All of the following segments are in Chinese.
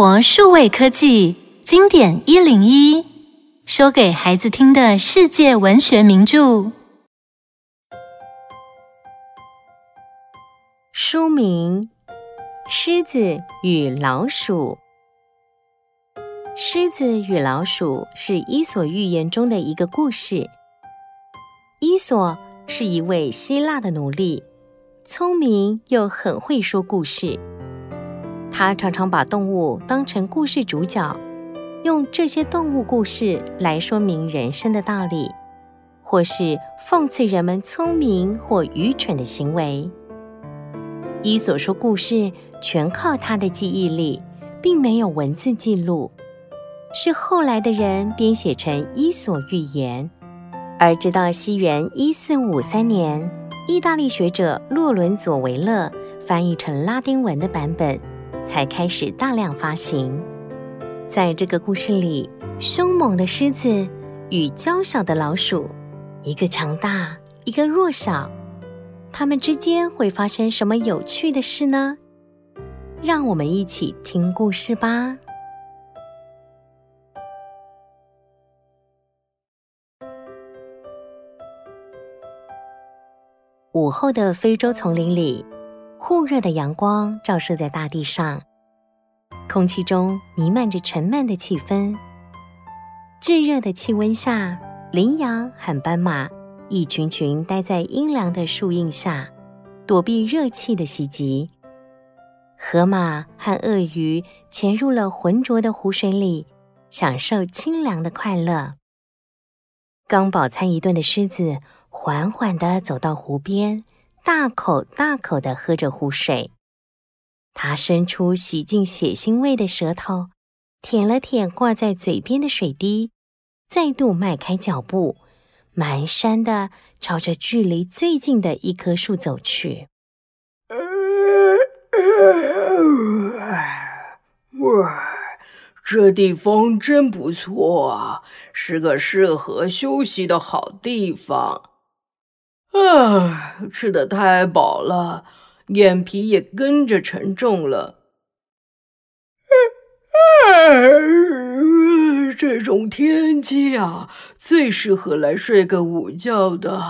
活数位科技经典一零一，说给孩子听的世界文学名著。书名：狮子与老鼠。狮子与老鼠是伊索寓言中的一个故事。伊索是一位希腊的奴隶，聪明又很会说故事。他常常把动物当成故事主角，用这些动物故事来说明人生的道理，或是讽刺人们聪明或愚蠢的行为。伊索说故事全靠他的记忆力，并没有文字记录，是后来的人编写成《伊索寓言》。而直到西元一四五三年，意大利学者洛伦佐维勒翻译成拉丁文的版本，才开始大量发行。在这个故事里，凶猛的狮子与娇小的老鼠，一个强大，一个弱小，他们之间会发生什么有趣的事呢？让我们一起听故事吧。午后的非洲丛林里，酷热的阳光照射在大地上，空气中弥漫着沉闷的气氛。炙热的气温下，羚羊和斑马一群群待在阴凉的树荫下，躲避热气的袭击。河马和鳄鱼潜入了浑浊的湖水里，享受清凉的快乐。刚饱餐一顿的狮子，缓缓地走到湖边，大口大口地喝着湖水。它伸出洗净血腥味的舌头，舔了舔挂在嘴边的水滴，再度迈开脚步，蹒跚地朝着距离最近的一棵树走去。哇，这地方真不错啊，是个适合休息的好地方。啊，吃的太饱了，眼皮也跟着沉重了。这种天气啊，最适合来睡个午觉的。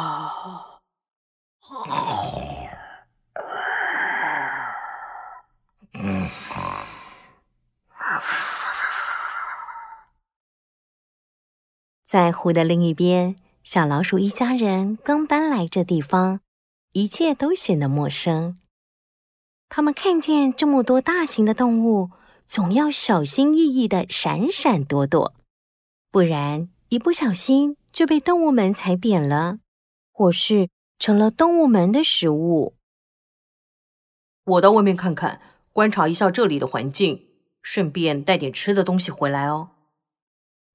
在湖的另一边。小老鼠一家人刚搬来这地方，一切都显得陌生。他们看见这么多大型的动物，总要小心翼翼的闪闪躲躲，不然一不小心就被动物们踩扁了，或是成了动物们的食物。我到外面看看，观察一下这里的环境，顺便带点吃的东西回来哦。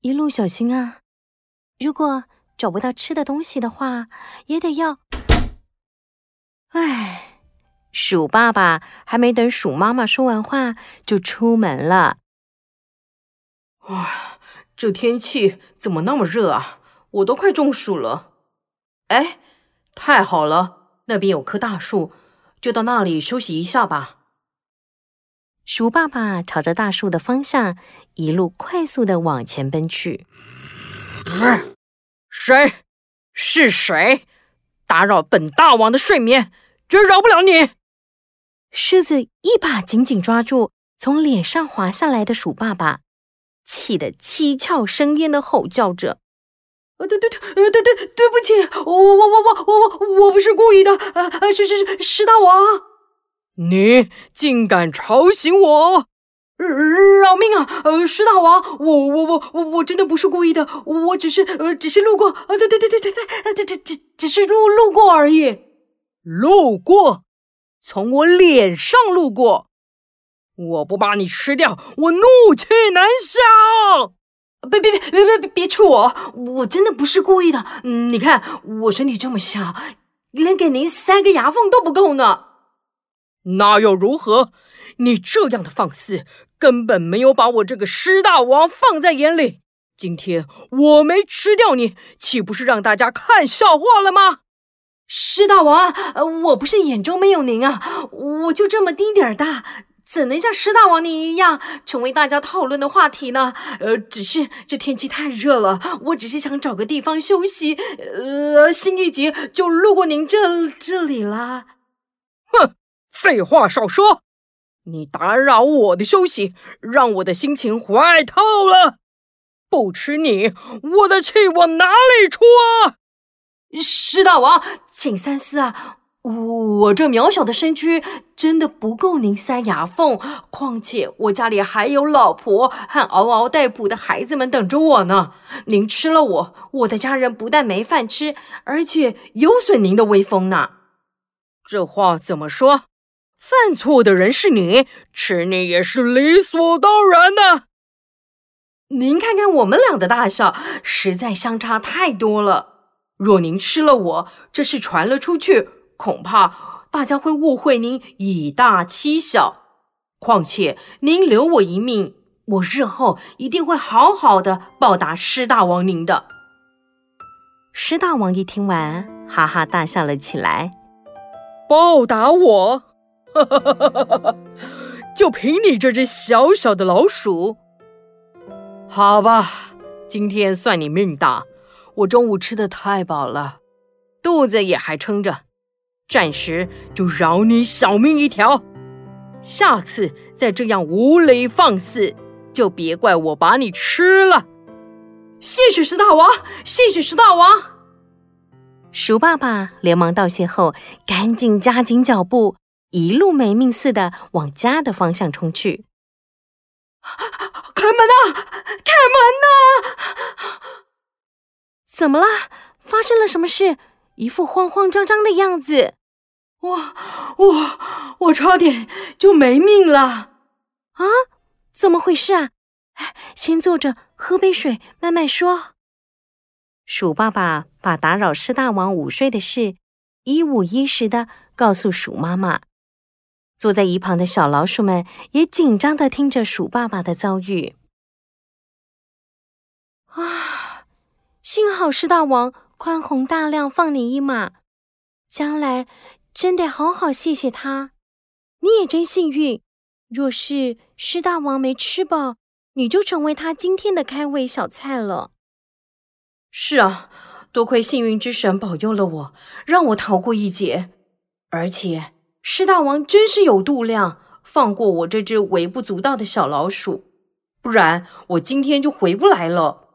一路小心啊！如果找不到吃的东西的话，也得要。唉，鼠爸爸还没等鼠妈妈说完话，就出门了。哇，这天气怎么那么热啊？我都快中暑了。哎，太好了，那边有棵大树，就到那里休息一下吧。鼠爸爸朝着大树的方向，一路快速的往前奔去。嗯谁？是谁？打扰本大王的睡眠，绝饶不了你！狮子一把紧紧抓住从脸上滑下来的鼠爸爸，气得七窍生烟的吼叫着：“啊，对对对，对对对，对不起，我我我我我我我不是故意的，啊啊，是是是，狮大王，你竟敢吵醒我！”饶命啊！呃，石大王，我我我我我真的不是故意的，我只是呃，只是路过啊，对对对对对对，这这这只是路路过而已。路过，从我脸上路过，我不把你吃掉，我怒气难消！别别别别别别别吃我，我真的不是故意的。你看我身体这么小，连给您塞个牙缝都不够呢。那又如何？你这样的放肆，根本没有把我这个狮大王放在眼里。今天我没吃掉你，岂不是让大家看笑话了吗？狮大王，我不是眼中没有您啊，我就这么丁点儿大，怎能像狮大王您一样成为大家讨论的话题呢？呃，只是这天气太热了，我只是想找个地方休息。呃，新一集就路过您这这里啦。哼，废话少说，你打扰我的休息，让我的心情坏透了。不吃你，我的气往哪里出啊？狮大王，请三思啊！我这渺小的身躯真的不够您塞牙缝，况且我家里还有老婆和嗷嗷待哺的孩子们等着我呢。您吃了我，我的家人不但没饭吃，而且有损您的威风呢。这话怎么说？犯错的人是你，吃你也是理所当然的。您看看我们俩的大小，实在相差太多了。若您吃了我，这事传了出去，恐怕大家会误会您以大欺小。况且您留我一命，我日后一定会好好的报答施大王您的。施大王一听完，哈哈大笑了起来。报答我？哈哈哈哈哈哈！就凭你这只小小的老鼠？好吧，今天算你命大。我中午吃的太饱了，肚子也还撑着，暂时就饶你小命一条。下次再这样无理放肆，就别怪我把你吃了。谢谢石大王，谢谢石大王。鼠爸爸连忙道谢后，赶紧加紧脚步，一路没命似的往家的方向冲去。开门啊！开门啊！怎么了？发生了什么事？一副慌慌张张的样子。我我我差点就没命了啊！怎么回事啊？哎，先坐着喝杯水，慢慢说。鼠爸爸把打扰狮大王午睡的事一五一十的告诉鼠妈妈。坐在一旁的小老鼠们也紧张的听着鼠爸爸的遭遇。啊！幸好狮大王宽宏大量，放你一马，将来真得好好谢谢他。你也真幸运，若是狮大王没吃饱，你就成为他今天的开胃小菜了。是啊，多亏幸运之神保佑了我，让我逃过一劫。而且狮大王真是有度量，放过我这只微不足道的小老鼠，不然我今天就回不来了。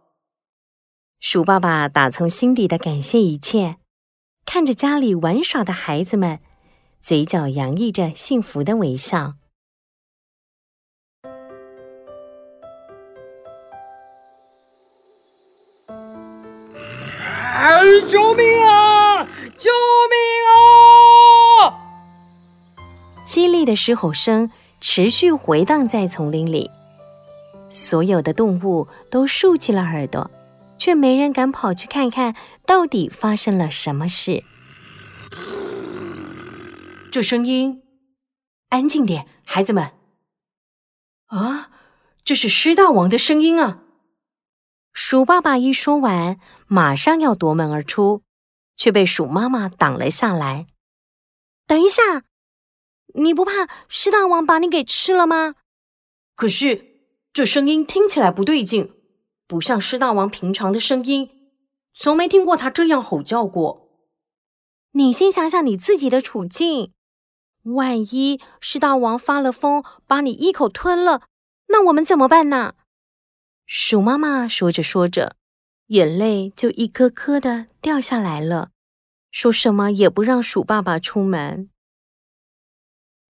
鼠爸爸打从心底的感谢一切，看着家里玩耍的孩子们，嘴角洋溢着幸福的微笑。救命啊！救命凄厉的狮吼声持续回荡在丛林里，所有的动物都竖起了耳朵。却没人敢跑去看看到底发生了什么事。这声音，安静点，孩子们。啊，这是狮大王的声音啊！鼠爸爸一说完，马上要夺门而出，却被鼠妈妈挡了下来。等一下，你不怕狮大王把你给吃了吗？可是这声音听起来不对劲。不像狮大王平常的声音，从没听过他这样吼叫过。你先想想你自己的处境，万一狮大王发了疯，把你一口吞了，那我们怎么办呢？鼠妈妈说着说着，眼泪就一颗颗的掉下来了，说什么也不让鼠爸爸出门。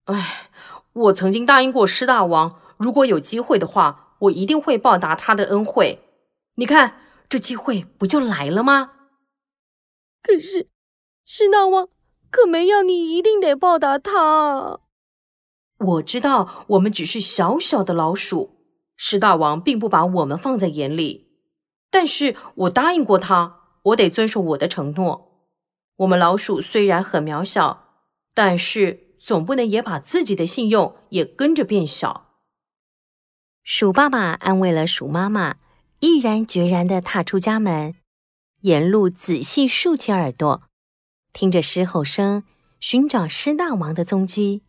哎，我曾经答应过狮大王，如果有机会的话，我一定会报答他的恩惠。你看，这机会不就来了吗？可是，狮大王可没要你一定得报答他。我知道，我们只是小小的老鼠，狮大王并不把我们放在眼里。但是我答应过他，我得遵守我的承诺。我们老鼠虽然很渺小，但是总不能也把自己的信用也跟着变小。鼠爸爸安慰了鼠妈妈。毅然决然地踏出家门，沿路仔细竖起耳朵，听着狮吼声，寻找狮大王的踪迹。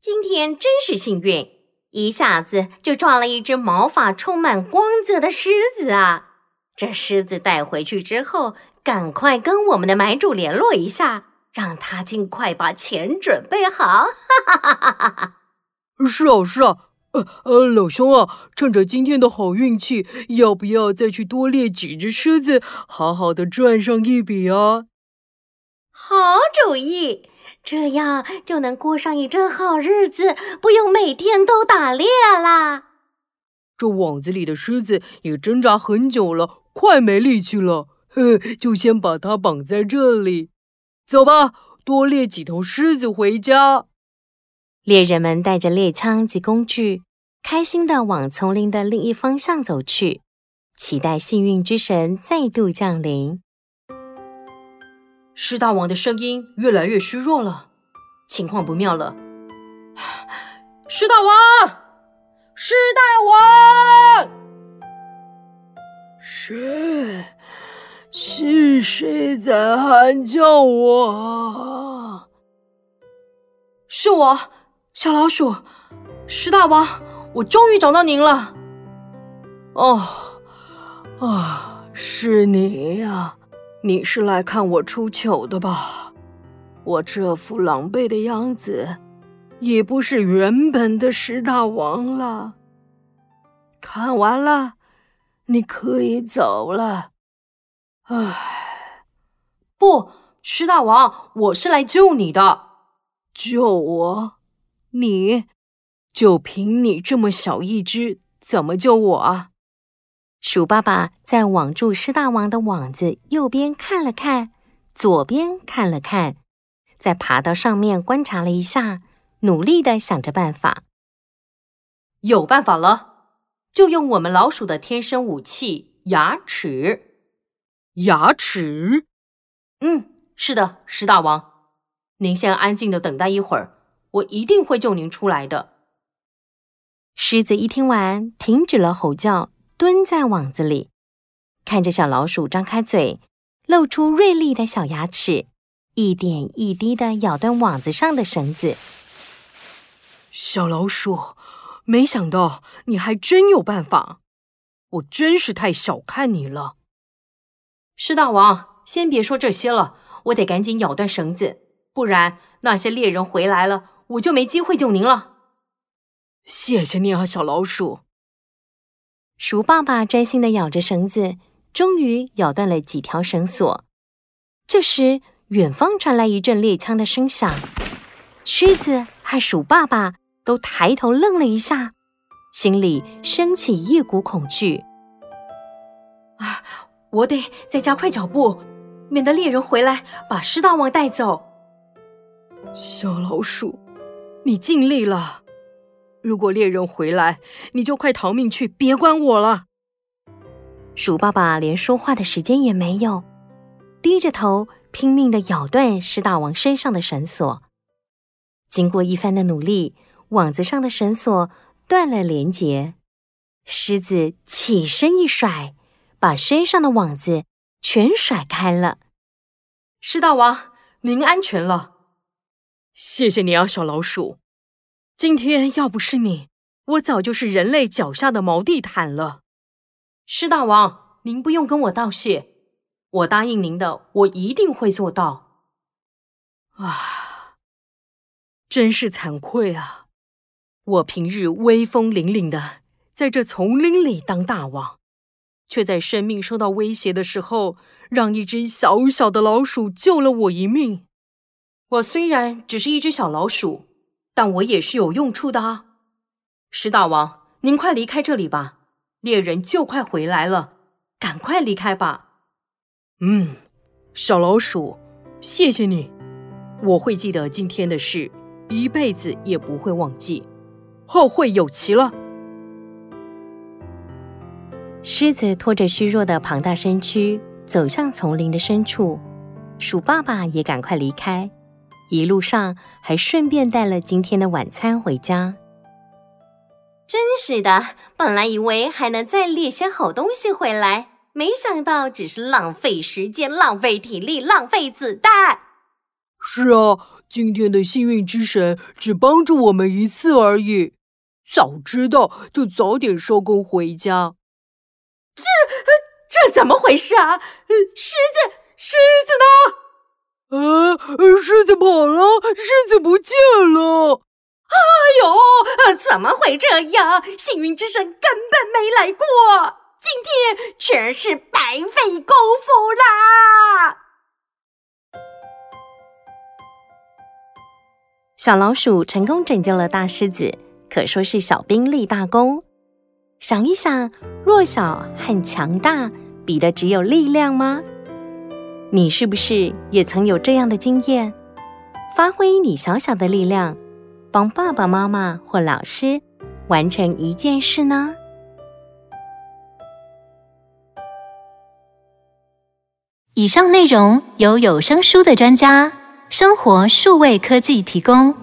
今天真是幸运，一下子就抓了一只毛发充满光泽的狮子啊！这狮子带回去之后，赶快跟我们的买主联络一下，让他尽快把钱准备好。哈哈哈哈哈哈！是啊，是啊，呃呃，老兄啊，趁着今天的好运气，要不要再去多猎几只狮子，好好的赚上一笔啊？好主意，这样就能过上一阵好日子，不用每天都打猎啦。这网子里的狮子也挣扎很久了，快没力气了，呵，就先把它绑在这里。走吧，多猎几头狮子回家。猎人们带着猎枪及工具，开心地往丛林的另一方向走去，期待幸运之神再度降临。狮大王的声音越来越虚弱了，情况不妙了。狮大王，狮大王，谁？是谁在喊叫我？是我，小老鼠。石大王，我终于找到您了。哦，啊，是你呀。你是来看我出糗的吧？我这副狼狈的样子，也不是原本的石大王了。看完了，你可以走了。唉，不，狮大王，我是来救你的。救我？你？就凭你这么小一只，怎么救我啊？鼠爸爸在网住狮大王的网子右边看了看，左边看了看，再爬到上面观察了一下，努力的想着办法。有办法了，就用我们老鼠的天生武器——牙齿。牙齿？嗯，是的，狮大王，您先安静的等待一会儿，我一定会救您出来的。狮子一听完，停止了吼叫。蹲在网子里，看着小老鼠张开嘴，露出锐利的小牙齿，一点一滴的咬断网子上的绳子。小老鼠，没想到你还真有办法，我真是太小看你了。狮大王，先别说这些了，我得赶紧咬断绳子，不然那些猎人回来了，我就没机会救您了。谢谢你啊，小老鼠。鼠爸爸专心地咬着绳子，终于咬断了几条绳索。这时，远方传来一阵猎枪的声响，狮子和鼠爸爸都抬头愣了一下，心里升起一股恐惧。啊，我得再加快脚步，免得猎人回来把狮大王带走。小老鼠，你尽力了。如果猎人回来，你就快逃命去，别管我了。鼠爸爸连说话的时间也没有，低着头拼命的咬断狮大王身上的绳索。经过一番的努力，网子上的绳索断了连结，狮子起身一甩，把身上的网子全甩开了。狮大王，您安全了。谢谢你啊，小老鼠。今天要不是你，我早就是人类脚下的毛地毯了。狮大王，您不用跟我道谢，我答应您的，我一定会做到。啊，真是惭愧啊！我平日威风凛凛的，在这丛林里当大王，却在生命受到威胁的时候，让一只小小的老鼠救了我一命。我虽然只是一只小老鼠。但我也是有用处的啊，石大王，您快离开这里吧，猎人就快回来了，赶快离开吧。嗯，小老鼠，谢谢你，我会记得今天的事，一辈子也不会忘记，后会有期了。狮子拖着虚弱的庞大身躯走向丛林的深处，鼠爸爸也赶快离开。一路上还顺便带了今天的晚餐回家。真是的，本来以为还能再猎些好东西回来，没想到只是浪费时间、浪费体力、浪费子弹。是啊，今天的幸运之神只帮助我们一次而已。早知道就早点收工回家。这这怎么回事啊？狮子，狮子呢？呃，狮子跑了，狮子不见了。哎呦，怎么会这样？幸运之神根本没来过，今天全是白费功夫啦！小老鼠成功拯救了大狮子，可说是小兵立大功。想一想，弱小和强大比的只有力量吗？你是不是也曾有这样的经验？发挥你小小的力量。帮爸爸妈妈或老师完成一件事呢？以上内容由有声书的专家生活数位科技提供。